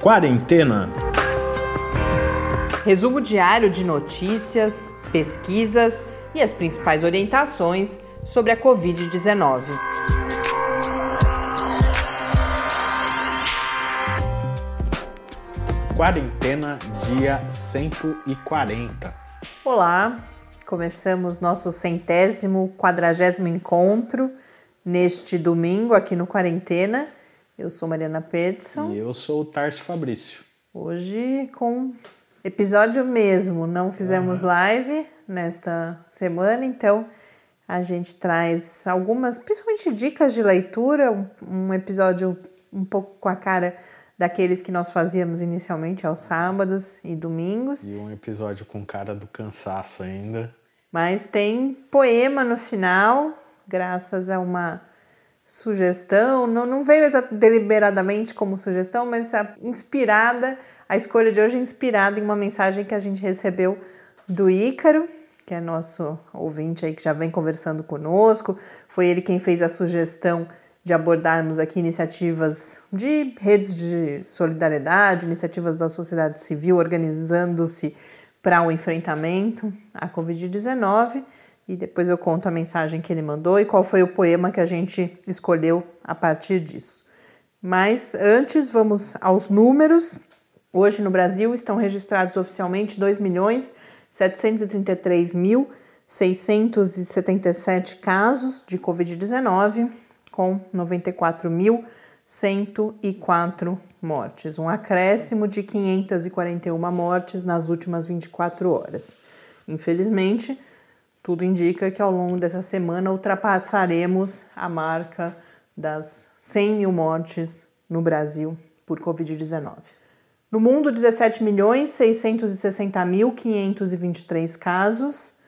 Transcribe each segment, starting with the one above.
Quarentena. Resumo diário de notícias, pesquisas e as principais orientações sobre a Covid-19. Quarentena, dia 140. Olá, começamos nosso centésimo, quadragésimo encontro neste domingo aqui no Quarentena. Eu sou Mariana Peterson. E eu sou o Tarso Fabrício. Hoje com episódio mesmo, não fizemos uhum. live nesta semana, então a gente traz algumas, principalmente dicas de leitura, um, um episódio um pouco com a cara daqueles que nós fazíamos inicialmente aos sábados e domingos. E um episódio com cara do cansaço ainda. Mas tem poema no final, graças a uma sugestão, não, não veio deliberadamente como sugestão, mas inspirada, a escolha de hoje é inspirada em uma mensagem que a gente recebeu do Ícaro, que é nosso ouvinte aí que já vem conversando conosco. Foi ele quem fez a sugestão de abordarmos aqui iniciativas de redes de solidariedade, iniciativas da sociedade civil organizando-se para o um enfrentamento à Covid-19 e depois eu conto a mensagem que ele mandou e qual foi o poema que a gente escolheu a partir disso. Mas antes, vamos aos números. Hoje no Brasil estão registrados oficialmente 2 milhões 733 mil 677 casos de Covid-19, com 94.104 mortes, um acréscimo de 541 mortes nas últimas 24 horas. Infelizmente, tudo indica que ao longo dessa semana ultrapassaremos a marca das 100 mil mortes no Brasil por Covid-19. No mundo, 17 milhões 660 mil 523 casos,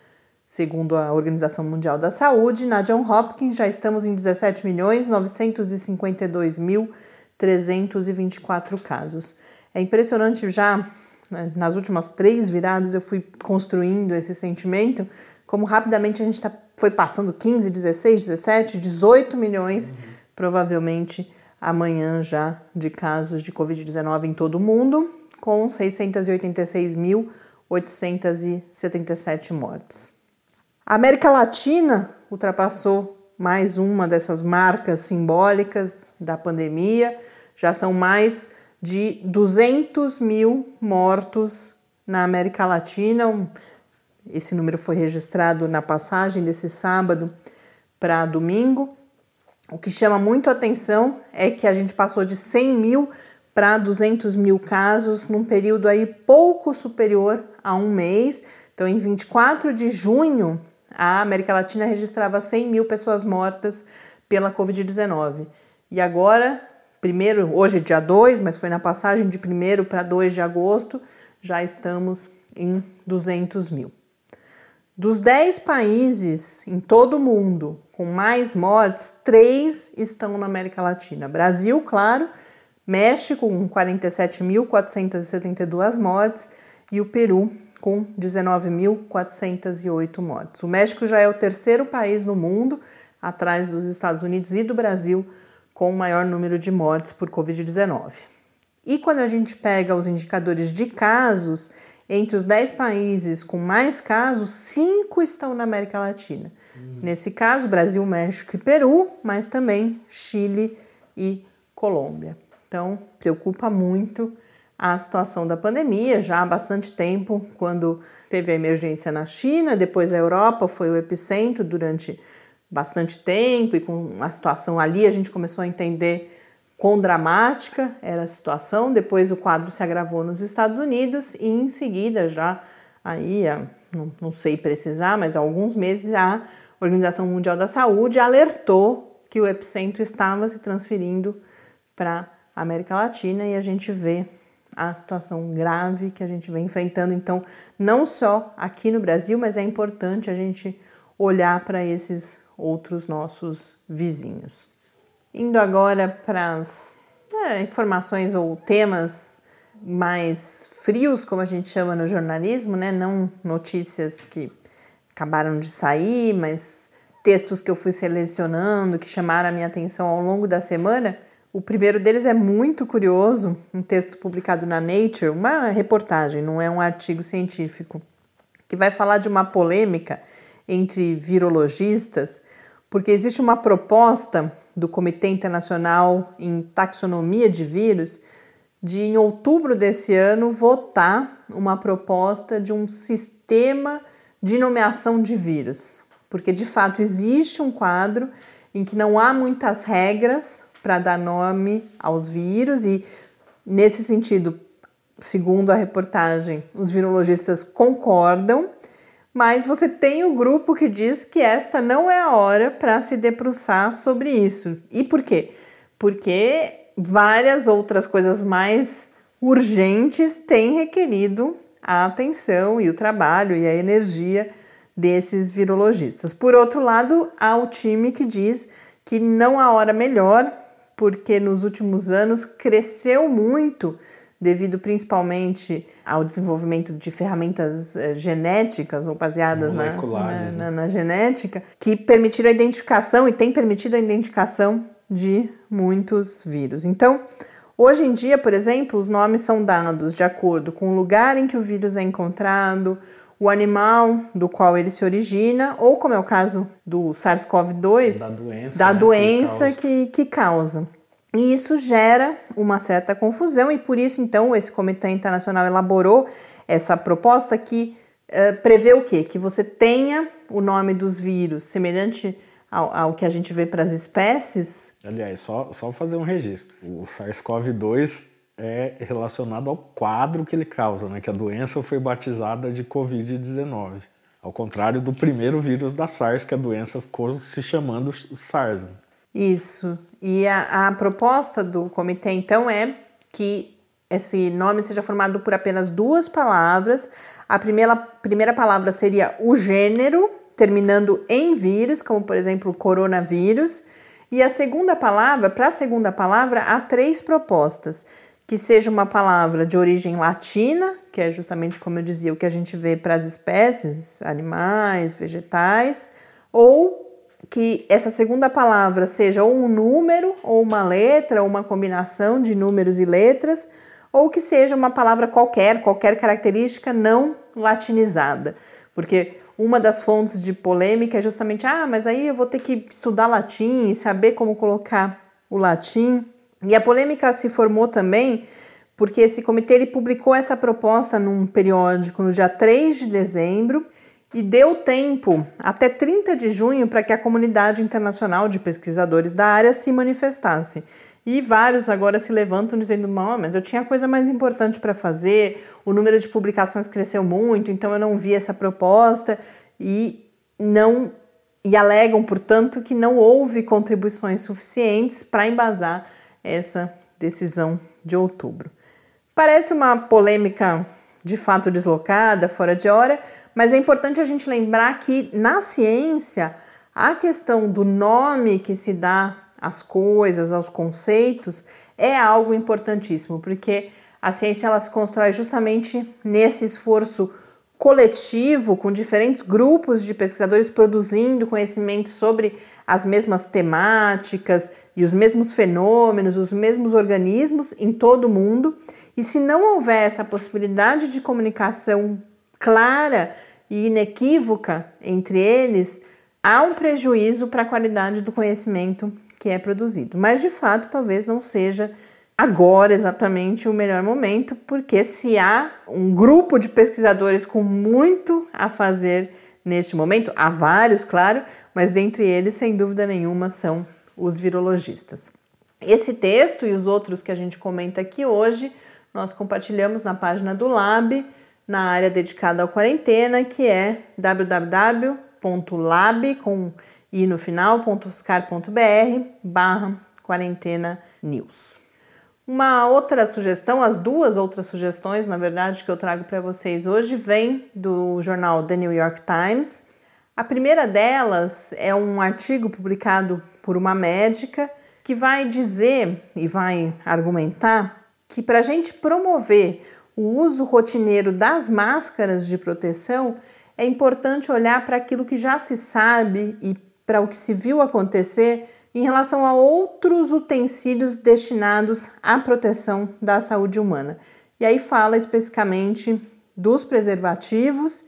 Segundo a Organização Mundial da Saúde, na John Hopkins já estamos em 17 milhões 952 mil 324 casos. É impressionante já, né, nas últimas três viradas eu fui construindo esse sentimento, como rapidamente a gente tá, foi passando 15, 16, 17, 18 milhões, uhum. provavelmente amanhã já, de casos de Covid-19 em todo o mundo, com 686.877 mortes. A América Latina ultrapassou mais uma dessas marcas simbólicas da pandemia. Já são mais de 200 mil mortos na América Latina. Esse número foi registrado na passagem desse sábado para domingo. O que chama muito atenção é que a gente passou de 100 mil para 200 mil casos num período aí pouco superior a um mês. Então, em 24 de junho a América Latina registrava 100 mil pessoas mortas pela Covid-19. E agora, primeiro, hoje é dia 2, mas foi na passagem de 1 para 2 de agosto, já estamos em 200 mil. Dos 10 países em todo o mundo com mais mortes, três estão na América Latina. Brasil, claro, México com 47.472 mortes e o Peru com 19.408 mortes. O México já é o terceiro país no mundo, atrás dos Estados Unidos e do Brasil, com o maior número de mortes por Covid-19. E quando a gente pega os indicadores de casos, entre os 10 países com mais casos, cinco estão na América Latina. Uhum. Nesse caso, Brasil, México e Peru, mas também Chile e Colômbia. Então, preocupa muito a situação da pandemia já há bastante tempo, quando teve a emergência na China, depois a Europa foi o epicentro durante bastante tempo, e com a situação ali a gente começou a entender quão dramática era a situação. Depois o quadro se agravou nos Estados Unidos e em seguida, já aí, não, não sei precisar, mas há alguns meses, a Organização Mundial da Saúde alertou que o epicentro estava se transferindo para a América Latina e a gente vê a situação grave que a gente vem enfrentando. Então, não só aqui no Brasil, mas é importante a gente olhar para esses outros nossos vizinhos. Indo agora para as é, informações ou temas mais frios, como a gente chama no jornalismo, né? não notícias que acabaram de sair, mas textos que eu fui selecionando, que chamaram a minha atenção ao longo da semana. O primeiro deles é muito curioso, um texto publicado na Nature, uma reportagem, não é um artigo científico, que vai falar de uma polêmica entre virologistas, porque existe uma proposta do Comitê Internacional em Taxonomia de Vírus de, em outubro desse ano, votar uma proposta de um sistema de nomeação de vírus. Porque de fato existe um quadro em que não há muitas regras para dar nome aos vírus, e nesse sentido, segundo a reportagem, os virologistas concordam, mas você tem o grupo que diz que esta não é a hora para se debruçar sobre isso. E por quê? Porque várias outras coisas mais urgentes têm requerido a atenção e o trabalho e a energia desses virologistas. Por outro lado, há o time que diz que não há hora melhor, porque nos últimos anos cresceu muito devido principalmente ao desenvolvimento de ferramentas eh, genéticas ou baseadas na, na, né? na, na, genética, que permitiram a identificação e tem permitido a identificação de muitos vírus. Então, hoje em dia, por exemplo, os nomes são dados de acordo com o lugar em que o vírus é encontrado, o animal do qual ele se origina, ou como é o caso do SARS-CoV-2, da doença, da né, doença que, que, que causa. E isso gera uma certa confusão, e por isso, então, esse Comitê Internacional elaborou essa proposta que uh, prevê o quê? Que você tenha o nome dos vírus semelhante ao, ao que a gente vê para as espécies. Aliás, só, só fazer um registro. O SARS-CoV-2 é relacionado ao quadro que ele causa, né? Que a doença foi batizada de Covid-19. Ao contrário do primeiro vírus da SARS, que a doença ficou se chamando SARS. Isso. E a, a proposta do comitê, então, é que esse nome seja formado por apenas duas palavras. A primeira, primeira palavra seria o gênero, terminando em vírus, como por exemplo coronavírus. E a segunda palavra, para a segunda palavra, há três propostas: que seja uma palavra de origem latina, que é justamente como eu dizia, o que a gente vê para as espécies, animais, vegetais, ou que essa segunda palavra seja ou um número, ou uma letra, ou uma combinação de números e letras, ou que seja uma palavra qualquer, qualquer característica não latinizada. Porque uma das fontes de polêmica é justamente, ah, mas aí eu vou ter que estudar latim e saber como colocar o latim. E a polêmica se formou também porque esse comitê ele publicou essa proposta num periódico no dia 3 de dezembro e deu tempo até 30 de junho para que a comunidade internacional de pesquisadores da área se manifestasse. E vários agora se levantam dizendo: mas eu tinha coisa mais importante para fazer, o número de publicações cresceu muito, então eu não vi essa proposta e não e alegam, portanto, que não houve contribuições suficientes para embasar essa decisão de outubro. Parece uma polêmica de fato deslocada, fora de hora, mas é importante a gente lembrar que na ciência a questão do nome que se dá às coisas, aos conceitos, é algo importantíssimo, porque a ciência ela se constrói justamente nesse esforço coletivo, com diferentes grupos de pesquisadores produzindo conhecimento sobre as mesmas temáticas e os mesmos fenômenos, os mesmos organismos em todo o mundo. E se não houver essa possibilidade de comunicação clara e inequívoca entre eles, há um prejuízo para a qualidade do conhecimento que é produzido. Mas de fato, talvez não seja agora exatamente o melhor momento, porque se há um grupo de pesquisadores com muito a fazer neste momento, há vários, claro, mas dentre eles, sem dúvida nenhuma, são os virologistas. Esse texto e os outros que a gente comenta aqui hoje, nós compartilhamos na página do Lab na área dedicada à quarentena, que é www.lab com i no final.uscar.br barra quarentena news. Uma outra sugestão, as duas outras sugestões, na verdade, que eu trago para vocês hoje, vem do jornal The New York Times. A primeira delas é um artigo publicado por uma médica que vai dizer e vai argumentar que para a gente promover o uso rotineiro das máscaras de proteção, é importante olhar para aquilo que já se sabe e para o que se viu acontecer em relação a outros utensílios destinados à proteção da saúde humana. E aí fala especificamente dos preservativos,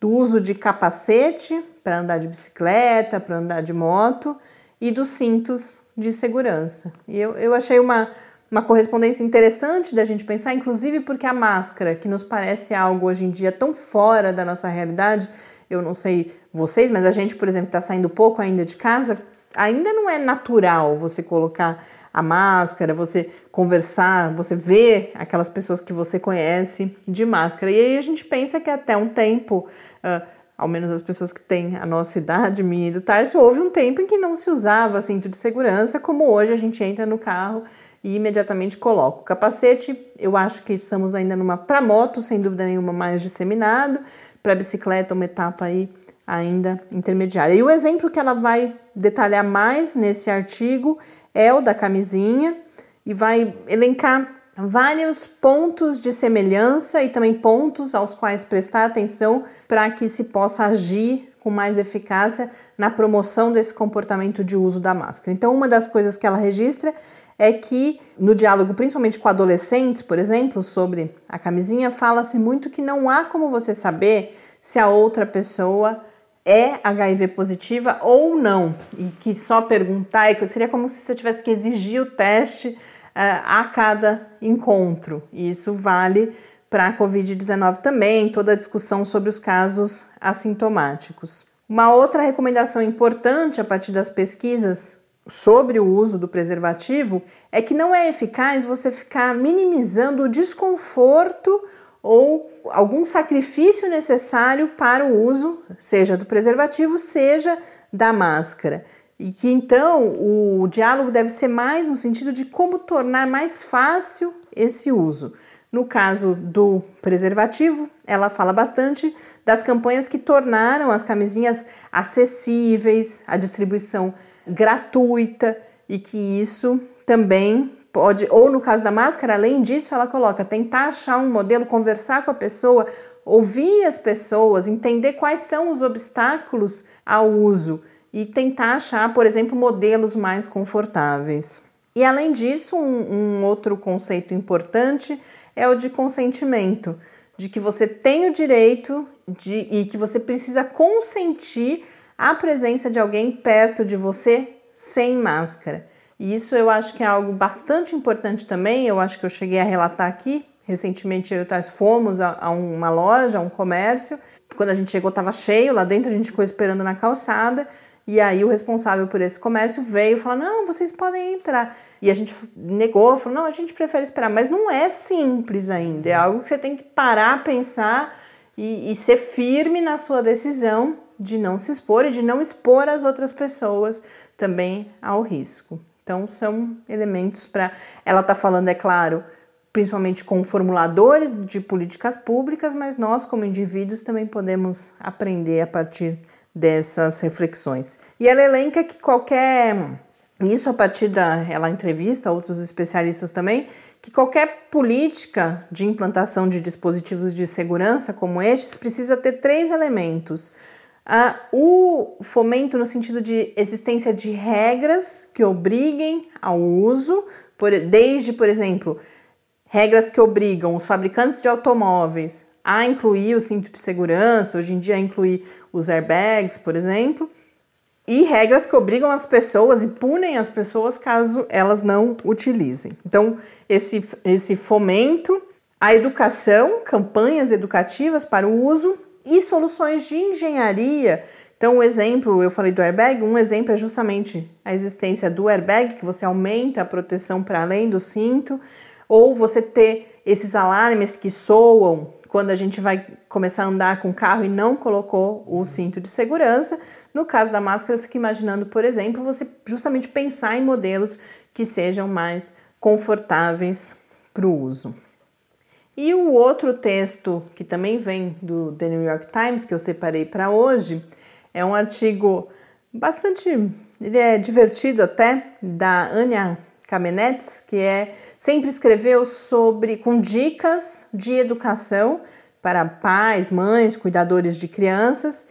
do uso de capacete para andar de bicicleta, para andar de moto e dos cintos de segurança. E eu, eu achei uma, uma correspondência interessante da gente pensar, inclusive porque a máscara, que nos parece algo hoje em dia tão fora da nossa realidade, eu não sei vocês, mas a gente, por exemplo, está saindo pouco ainda de casa, ainda não é natural você colocar a máscara, você conversar, você ver aquelas pessoas que você conhece de máscara. E aí a gente pensa que até um tempo, uh, ao menos as pessoas que têm a nossa idade, minha e do Tarso, houve um tempo em que não se usava cinto de segurança, como hoje a gente entra no carro e imediatamente coloca o capacete. Eu acho que estamos ainda numa para moto, sem dúvida nenhuma, mais disseminado para bicicleta, uma etapa aí ainda intermediária. E o exemplo que ela vai detalhar mais nesse artigo é o da camisinha e vai elencar vários pontos de semelhança e também pontos aos quais prestar atenção para que se possa agir com mais eficácia na promoção desse comportamento de uso da máscara. Então, uma das coisas que ela registra é que no diálogo, principalmente com adolescentes, por exemplo, sobre a camisinha, fala-se muito que não há como você saber se a outra pessoa é HIV positiva ou não, e que só perguntar seria como se você tivesse que exigir o teste uh, a cada encontro. E isso vale para a Covid-19 também, toda a discussão sobre os casos assintomáticos. Uma outra recomendação importante a partir das pesquisas sobre o uso do preservativo é que não é eficaz você ficar minimizando o desconforto ou algum sacrifício necessário para o uso, seja do preservativo, seja da máscara. E que então o diálogo deve ser mais no sentido de como tornar mais fácil esse uso. No caso do preservativo, ela fala bastante das campanhas que tornaram as camisinhas acessíveis, a distribuição gratuita e que isso também pode, ou no caso da máscara, além disso, ela coloca tentar achar um modelo, conversar com a pessoa, ouvir as pessoas, entender quais são os obstáculos ao uso e tentar achar, por exemplo, modelos mais confortáveis. E além disso, um, um outro conceito importante é o de consentimento, de que você tem o direito de, e que você precisa consentir a presença de alguém perto de você sem máscara. E isso eu acho que é algo bastante importante também. Eu acho que eu cheguei a relatar aqui. Recentemente eu e Tais fomos a, a, uma loja, a um comércio. Quando a gente chegou, estava cheio lá dentro, a gente ficou esperando na calçada. E aí o responsável por esse comércio veio falou: Não, vocês podem entrar. E a gente negou, falou: Não, a gente prefere esperar. Mas não é simples ainda. É algo que você tem que parar, pensar e, e ser firme na sua decisão de não se expor e de não expor as outras pessoas também ao risco. Então, são elementos para. Ela está falando, é claro, principalmente com formuladores de políticas públicas, mas nós, como indivíduos, também podemos aprender a partir dessas reflexões. E ela elenca que qualquer. Isso a partir da. Ela entrevista outros especialistas também, que qualquer política de implantação de dispositivos de segurança como estes precisa ter três elementos ah, o fomento no sentido de existência de regras que obriguem ao uso, por, desde, por exemplo, regras que obrigam os fabricantes de automóveis a incluir o cinto de segurança, hoje em dia incluir os airbags, por exemplo, e regras que obrigam as pessoas e punem as pessoas caso elas não utilizem. Então, esse, esse fomento, a educação, campanhas educativas para o uso e soluções de engenharia. Então, o exemplo, eu falei do airbag, um exemplo é justamente a existência do airbag, que você aumenta a proteção para além do cinto, ou você ter esses alarmes que soam quando a gente vai começar a andar com o carro e não colocou o cinto de segurança. No caso da máscara, eu fico imaginando, por exemplo, você justamente pensar em modelos que sejam mais confortáveis para o uso. E o outro texto que também vem do The New York Times que eu separei para hoje é um artigo bastante, ele é divertido até da Anya Kamenetz, que é sempre escreveu sobre com dicas de educação para pais, mães, cuidadores de crianças,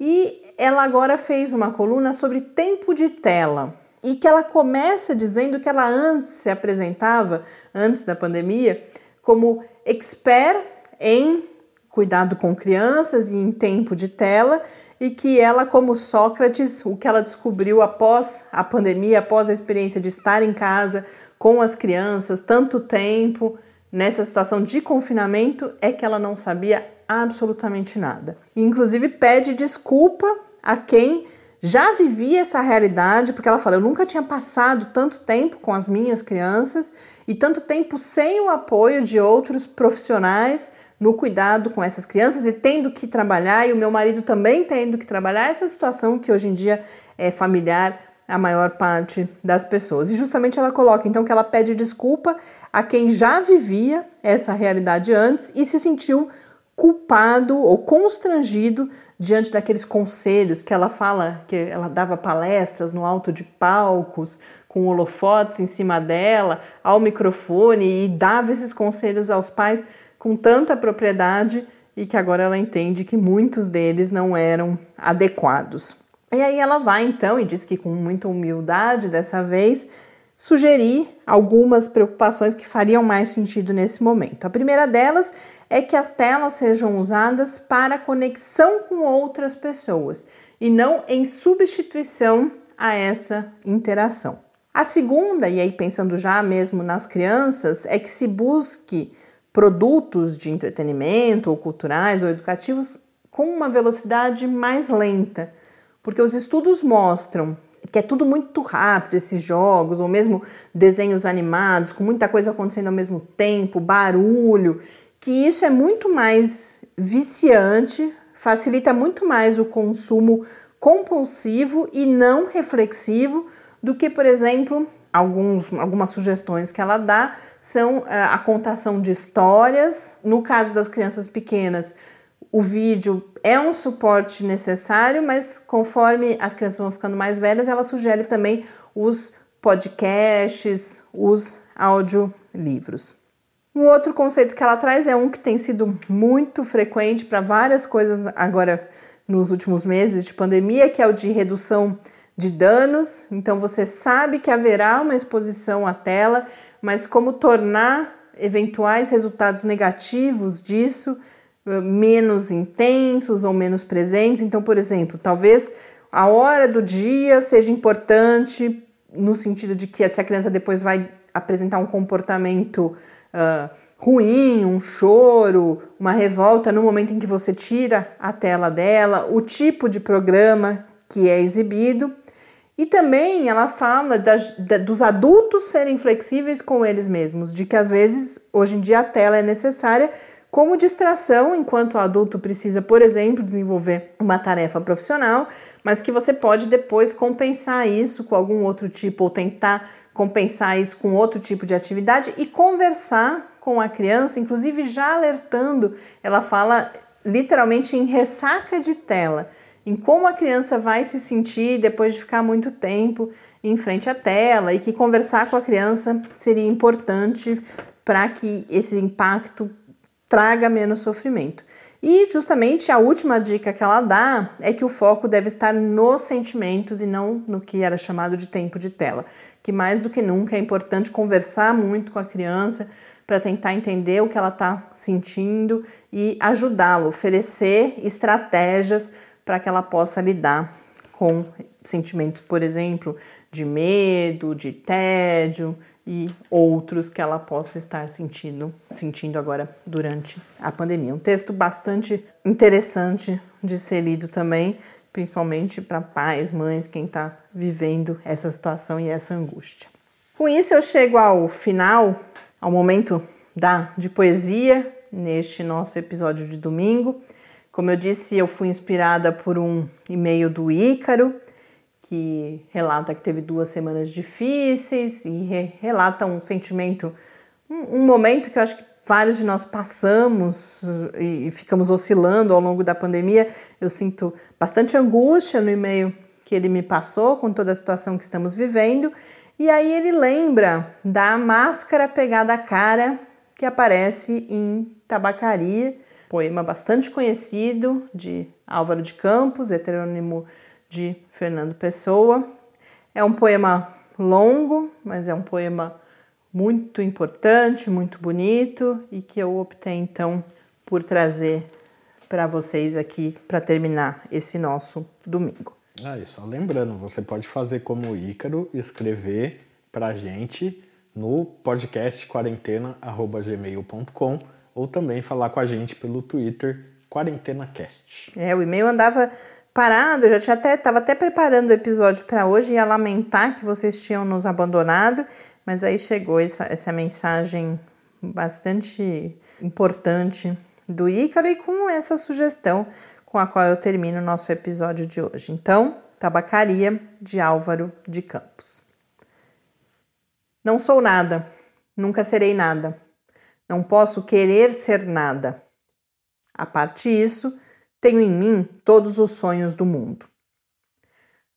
e ela agora fez uma coluna sobre tempo de tela. e que ela começa dizendo que ela antes se apresentava, antes da pandemia, como expert em cuidado com crianças e em tempo de tela, e que ela, como Sócrates, o que ela descobriu após a pandemia, após a experiência de estar em casa com as crianças tanto tempo, nessa situação de confinamento, é que ela não sabia absolutamente nada. Inclusive pede desculpa a quem já vivia essa realidade, porque ela fala: eu nunca tinha passado tanto tempo com as minhas crianças e tanto tempo sem o apoio de outros profissionais no cuidado com essas crianças e tendo que trabalhar, e o meu marido também tendo que trabalhar, essa situação que hoje em dia é familiar a maior parte das pessoas. E justamente ela coloca então que ela pede desculpa a quem já vivia essa realidade antes e se sentiu culpado ou constrangido diante daqueles conselhos que ela fala, que ela dava palestras no alto de palcos, com holofotes em cima dela, ao microfone e dava esses conselhos aos pais com tanta propriedade e que agora ela entende que muitos deles não eram adequados. E aí ela vai então e diz que com muita humildade dessa vez sugerir algumas preocupações que fariam mais sentido nesse momento. A primeira delas é que as telas sejam usadas para conexão com outras pessoas e não em substituição a essa interação. A segunda, e aí pensando já mesmo nas crianças, é que se busque produtos de entretenimento ou culturais ou educativos com uma velocidade mais lenta, porque os estudos mostram que é tudo muito rápido, esses jogos, ou mesmo desenhos animados, com muita coisa acontecendo ao mesmo tempo, barulho, que isso é muito mais viciante, facilita muito mais o consumo compulsivo e não reflexivo do que, por exemplo, alguns, algumas sugestões que ela dá são eh, a contação de histórias. No caso das crianças pequenas, o vídeo é um suporte necessário, mas conforme as crianças vão ficando mais velhas, ela sugere também os podcasts, os audiolivros. Um outro conceito que ela traz é um que tem sido muito frequente para várias coisas agora nos últimos meses de pandemia, que é o de redução de danos. Então você sabe que haverá uma exposição à tela, mas como tornar eventuais resultados negativos disso menos intensos ou menos presentes. Então, por exemplo, talvez a hora do dia seja importante no sentido de que se a criança depois vai apresentar um comportamento uh, ruim, um choro, uma revolta no momento em que você tira a tela dela, o tipo de programa que é exibido. E também ela fala da, dos adultos serem flexíveis com eles mesmos, de que às vezes hoje em dia a tela é necessária como distração enquanto o adulto precisa, por exemplo, desenvolver uma tarefa profissional, mas que você pode depois compensar isso com algum outro tipo ou tentar compensar isso com outro tipo de atividade e conversar com a criança, inclusive já alertando, ela fala literalmente em ressaca de tela em como a criança vai se sentir depois de ficar muito tempo em frente à tela e que conversar com a criança seria importante para que esse impacto traga menos sofrimento. E justamente a última dica que ela dá é que o foco deve estar nos sentimentos e não no que era chamado de tempo de tela. Que mais do que nunca é importante conversar muito com a criança para tentar entender o que ela está sentindo e ajudá-la, oferecer estratégias para que ela possa lidar com sentimentos, por exemplo, de medo, de tédio e outros que ela possa estar sentindo, sentindo agora durante a pandemia. Um texto bastante interessante de ser lido também, principalmente para pais, mães, quem está vivendo essa situação e essa angústia. Com isso eu chego ao final, ao momento da de poesia neste nosso episódio de domingo. Como eu disse, eu fui inspirada por um e-mail do Ícaro, que relata que teve duas semanas difíceis e re relata um sentimento, um, um, momento que eu acho que vários de nós passamos e, e ficamos oscilando ao longo da pandemia. Eu sinto bastante angústia no e-mail que ele me passou com toda a situação que estamos vivendo. E aí ele lembra da máscara pegada à cara que aparece em tabacaria poema bastante conhecido de Álvaro de Campos, heterônimo de Fernando Pessoa. É um poema longo, mas é um poema muito importante, muito bonito e que eu optei então por trazer para vocês aqui para terminar esse nosso domingo. Ah, e só lembrando, você pode fazer como o Ícaro, escrever para a gente no podcast quarentena@gmail.com ou também falar com a gente pelo Twitter QuarentenaCast. É, o e-mail andava parado, eu já tinha até estava até preparando o episódio para hoje ia lamentar que vocês tinham nos abandonado, mas aí chegou essa, essa mensagem bastante importante do Ícaro e com essa sugestão com a qual eu termino o nosso episódio de hoje. Então, Tabacaria de Álvaro de Campos. Não sou nada, nunca serei nada. Não posso querer ser nada. A parte disso, tenho em mim todos os sonhos do mundo.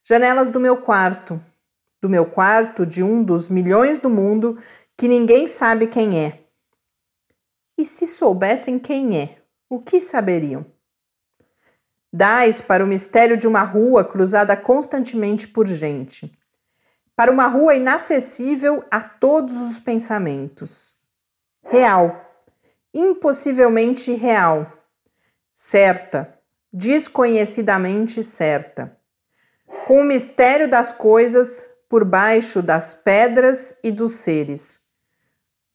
Janelas do meu quarto, do meu quarto de um dos milhões do mundo que ninguém sabe quem é. E se soubessem quem é, o que saberiam? Dais para o mistério de uma rua cruzada constantemente por gente, para uma rua inacessível a todos os pensamentos. Real, impossivelmente real, certa, desconhecidamente certa, com o mistério das coisas por baixo das pedras e dos seres,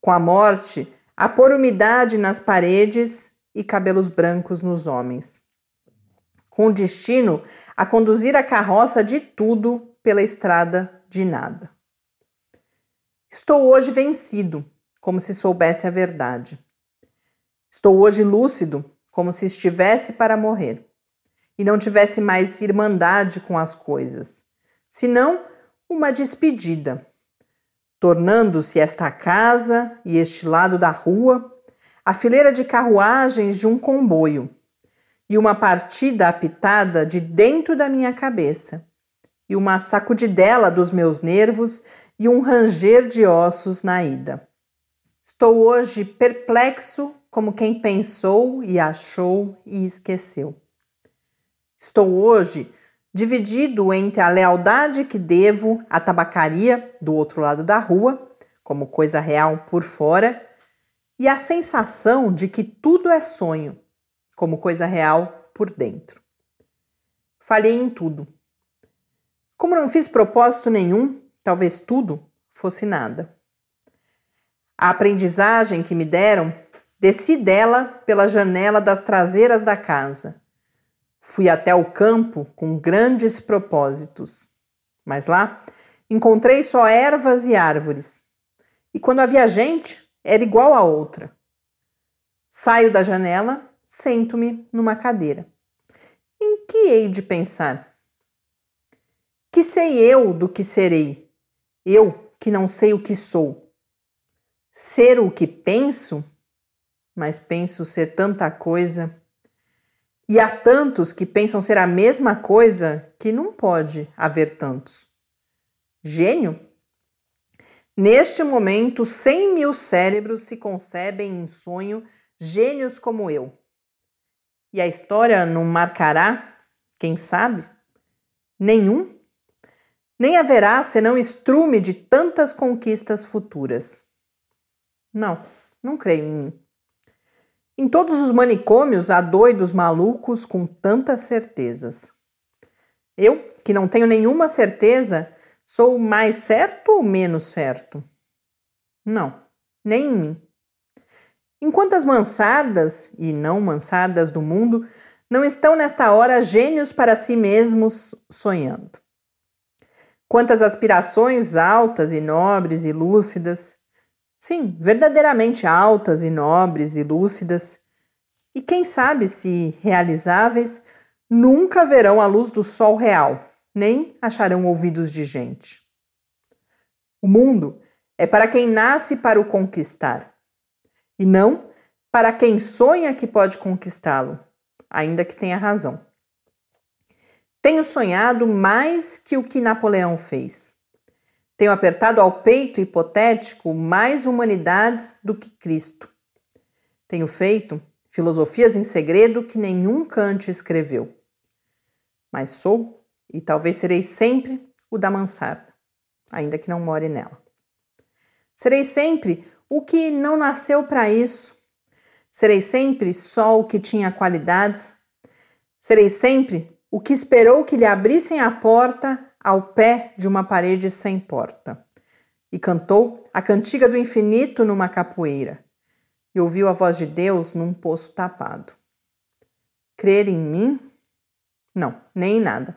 com a morte a pôr umidade nas paredes e cabelos brancos nos homens com o destino a conduzir a carroça de tudo pela estrada de nada. Estou hoje vencido, como se soubesse a verdade. Estou hoje lúcido, como se estivesse para morrer, e não tivesse mais irmandade com as coisas, senão uma despedida, tornando-se esta casa e este lado da rua a fileira de carruagens de um comboio e uma partida apitada de dentro da minha cabeça, e uma sacudidela dos meus nervos e um ranger de ossos na ida. Estou hoje perplexo como quem pensou e achou e esqueceu. Estou hoje dividido entre a lealdade que devo à tabacaria do outro lado da rua, como coisa real por fora, e a sensação de que tudo é sonho como coisa real por dentro. Falhei em tudo. Como não fiz propósito nenhum, talvez tudo fosse nada. A aprendizagem que me deram, desci dela pela janela das traseiras da casa. Fui até o campo com grandes propósitos. Mas lá encontrei só ervas e árvores. E quando havia gente, era igual a outra. Saio da janela sento-me numa cadeira. Em que hei de pensar? Que sei eu do que serei? Eu que não sei o que sou. Ser o que penso? Mas penso ser tanta coisa. E há tantos que pensam ser a mesma coisa que não pode haver tantos. Gênio? Neste momento, cem mil cérebros se concebem em sonho gênios como eu. E a história não marcará, quem sabe? Nenhum? Nem haverá senão estrume de tantas conquistas futuras. Não, não creio em mim. Em todos os manicômios há doidos malucos com tantas certezas. Eu, que não tenho nenhuma certeza, sou mais certo ou menos certo? Não, nem em mim. Enquanto as mansardas e não mansardas do mundo não estão nesta hora gênios para si mesmos sonhando. Quantas aspirações altas e nobres e lúcidas, sim, verdadeiramente altas e nobres e lúcidas, e quem sabe se realizáveis, nunca verão a luz do sol real, nem acharão ouvidos de gente. O mundo é para quem nasce para o conquistar e não para quem sonha que pode conquistá-lo, ainda que tenha razão. Tenho sonhado mais que o que Napoleão fez. Tenho apertado ao peito hipotético mais humanidades do que Cristo. Tenho feito filosofias em segredo que nenhum Kant escreveu. Mas sou, e talvez serei sempre, o da mansarda. ainda que não more nela. Serei sempre o que não nasceu para isso. Serei sempre só o que tinha qualidades. Serei sempre o que esperou que lhe abrissem a porta ao pé de uma parede sem porta. E cantou a cantiga do infinito numa capoeira. E ouviu a voz de Deus num poço tapado. Crer em mim? Não, nem em nada.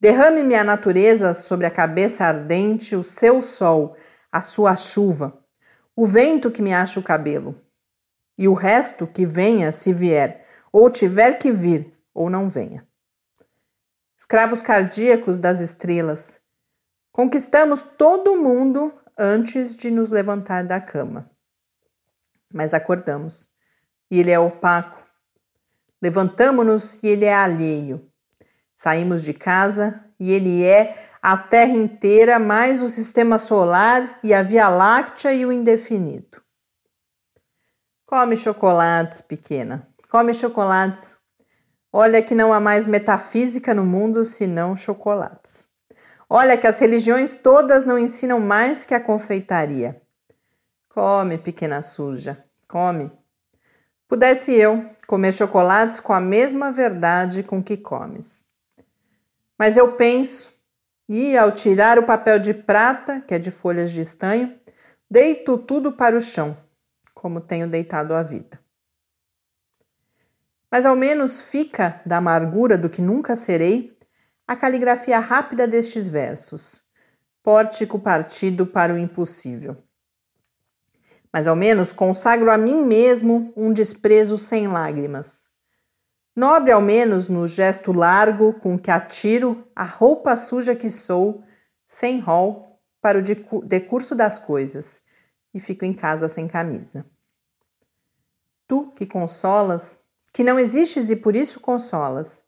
Derrame-me a natureza sobre a cabeça ardente, o seu sol, a sua chuva, o vento que me acha o cabelo, e o resto que venha se vier, ou tiver que vir, ou não venha. Escravos cardíacos das estrelas, conquistamos todo o mundo antes de nos levantar da cama. Mas acordamos, e ele é opaco. Levantamo-nos e ele é alheio. Saímos de casa e ele é a Terra inteira, mais o sistema solar e a Via Láctea e o indefinido. Come chocolates, pequena. Come chocolates. Olha que não há mais metafísica no mundo senão chocolates. Olha que as religiões todas não ensinam mais que a confeitaria. Come, pequena suja, come. Pudesse eu comer chocolates com a mesma verdade com que comes. Mas eu penso, e ao tirar o papel de prata, que é de folhas de estanho, deito tudo para o chão, como tenho deitado a vida. Mas ao menos fica da amargura do que nunca serei a caligrafia rápida destes versos, pórtico partido para o impossível. Mas ao menos consagro a mim mesmo um desprezo sem lágrimas Nobre ao menos no gesto largo com que atiro a roupa suja que sou, sem rol, para o decurso das coisas, e fico em casa sem camisa. Tu que consolas, que não existes e por isso consolas,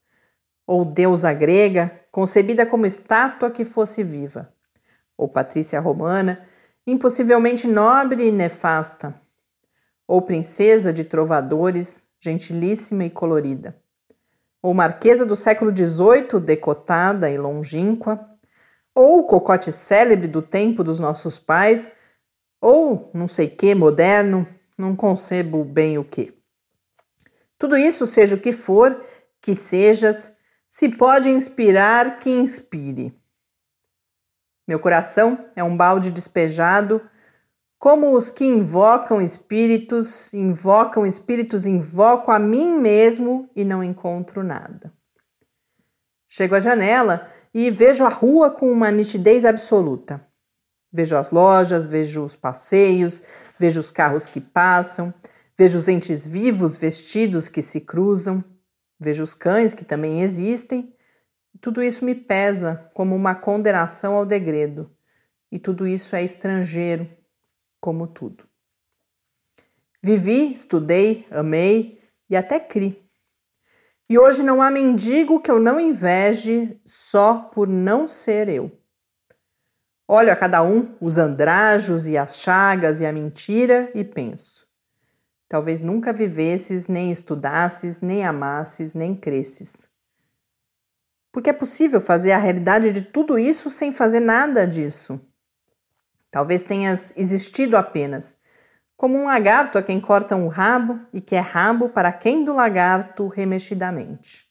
ou deusa grega, concebida como estátua que fosse viva, ou patrícia romana, impossivelmente nobre e nefasta, ou princesa de trovadores, gentilíssima e colorida. Ou marquesa do século XVIII, decotada e longínqua, ou cocote célebre do tempo dos nossos pais, ou não sei que moderno, não concebo bem o que. Tudo isso, seja o que for, que sejas, se pode inspirar, que inspire. Meu coração é um balde despejado como os que invocam espíritos, invocam espíritos, invoco a mim mesmo e não encontro nada. Chego à janela e vejo a rua com uma nitidez absoluta. Vejo as lojas, vejo os passeios, vejo os carros que passam, vejo os entes vivos vestidos que se cruzam, vejo os cães que também existem. Tudo isso me pesa como uma condenação ao degredo. E tudo isso é estrangeiro, como tudo. Vivi, estudei, amei e até cri. E hoje não há mendigo que eu não inveje só por não ser eu. Olho a cada um os andrajos e as chagas e a mentira e penso: talvez nunca vivesses, nem estudasses, nem amasses, nem cresces. Porque é possível fazer a realidade de tudo isso sem fazer nada disso. Talvez tenhas existido apenas, como um lagarto a quem cortam o rabo e que é rabo para quem do lagarto remexidamente.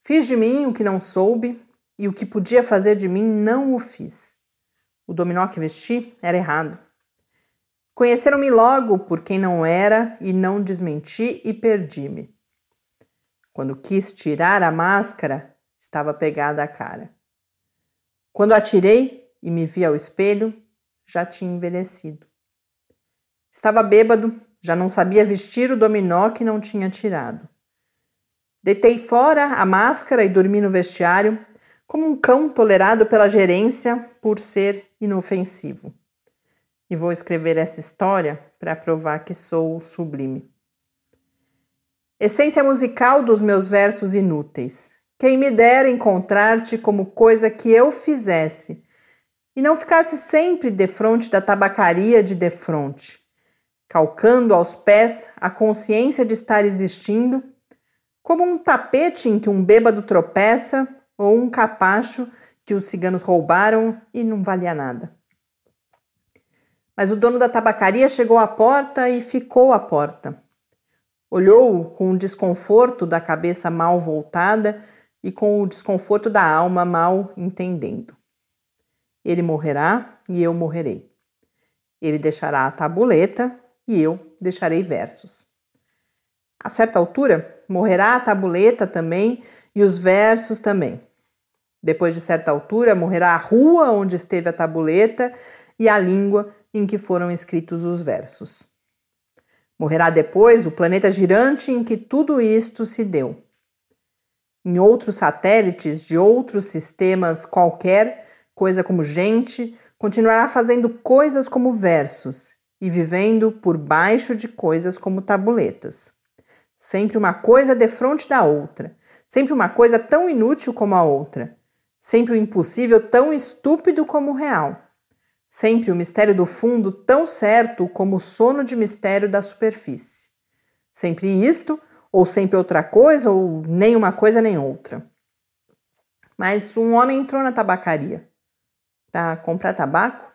Fiz de mim o que não soube e o que podia fazer de mim não o fiz. O dominó que vesti era errado. Conheceram-me logo por quem não era e não desmenti e perdi-me. Quando quis tirar a máscara, estava pegada a cara. Quando atirei, e me vi ao espelho, já tinha envelhecido. Estava bêbado, já não sabia vestir o dominó que não tinha tirado. Deitei fora a máscara e dormi no vestiário, como um cão tolerado pela gerência por ser inofensivo. E vou escrever essa história para provar que sou sublime. Essência musical dos meus versos inúteis. Quem me dera encontrar-te como coisa que eu fizesse e não ficasse sempre defronte da tabacaria de defronte, calcando aos pés a consciência de estar existindo, como um tapete em que um bêbado tropeça ou um capacho que os ciganos roubaram e não valia nada. Mas o dono da tabacaria chegou à porta e ficou à porta. Olhou com o desconforto da cabeça mal voltada e com o desconforto da alma mal entendendo. Ele morrerá e eu morrerei. Ele deixará a tabuleta e eu deixarei versos. A certa altura, morrerá a tabuleta também e os versos também. Depois de certa altura, morrerá a rua onde esteve a tabuleta e a língua em que foram escritos os versos. Morrerá depois o planeta girante em que tudo isto se deu. Em outros satélites de outros sistemas qualquer, coisa como gente, continuará fazendo coisas como versos e vivendo por baixo de coisas como tabuletas. Sempre uma coisa defronte da outra, sempre uma coisa tão inútil como a outra, sempre o impossível tão estúpido como o real, sempre o mistério do fundo tão certo como o sono de mistério da superfície. Sempre isto, ou sempre outra coisa, ou nem uma coisa nem outra. Mas um homem entrou na tabacaria para comprar tabaco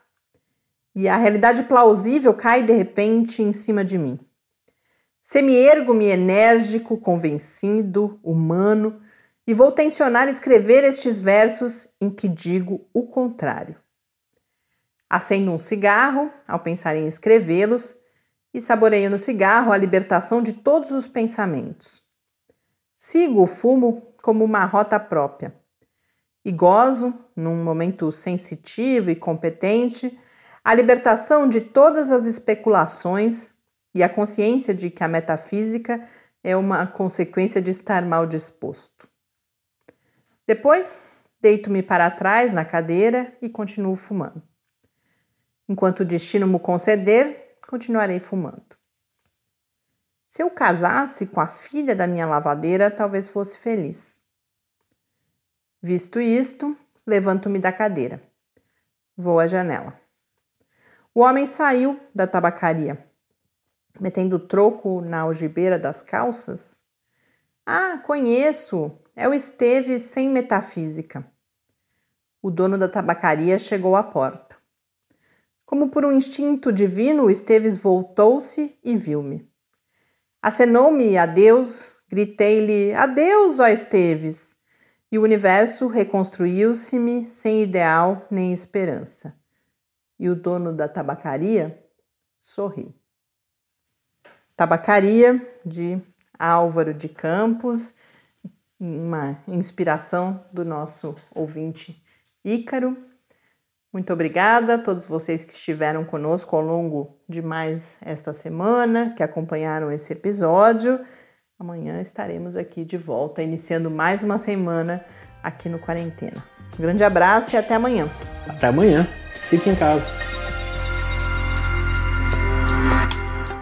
e a realidade plausível cai de repente em cima de mim. Semi-ergo-me enérgico, convencido, humano, e vou tensionar escrever estes versos em que digo o contrário. Acendo um cigarro ao pensar em escrevê-los e saboreio no cigarro a libertação de todos os pensamentos. Sigo o fumo como uma rota própria e gozo, num momento sensitivo e competente, a libertação de todas as especulações e a consciência de que a metafísica é uma consequência de estar mal disposto. Depois, deito-me para trás na cadeira e continuo fumando. Enquanto o destino me conceder, continuarei fumando. Se eu casasse com a filha da minha lavadeira, talvez fosse feliz. Visto isto, levanto-me da cadeira. Vou à janela. O homem saiu da tabacaria, metendo troco na algibeira das calças. Ah, conheço! É o Esteves sem metafísica. O dono da tabacaria chegou à porta. Como por um instinto divino, Esteves voltou-se e viu-me. Acenou-me adeus, gritei-lhe: Adeus, ó Esteves! e o universo reconstruiu-se-me sem ideal nem esperança. E o dono da tabacaria sorriu. Tabacaria de Álvaro de Campos, uma inspiração do nosso ouvinte Ícaro. Muito obrigada a todos vocês que estiveram conosco ao longo de mais esta semana, que acompanharam esse episódio. Amanhã estaremos aqui de volta, iniciando mais uma semana aqui no Quarentena. Um grande abraço e até amanhã. Até amanhã. Fique em casa.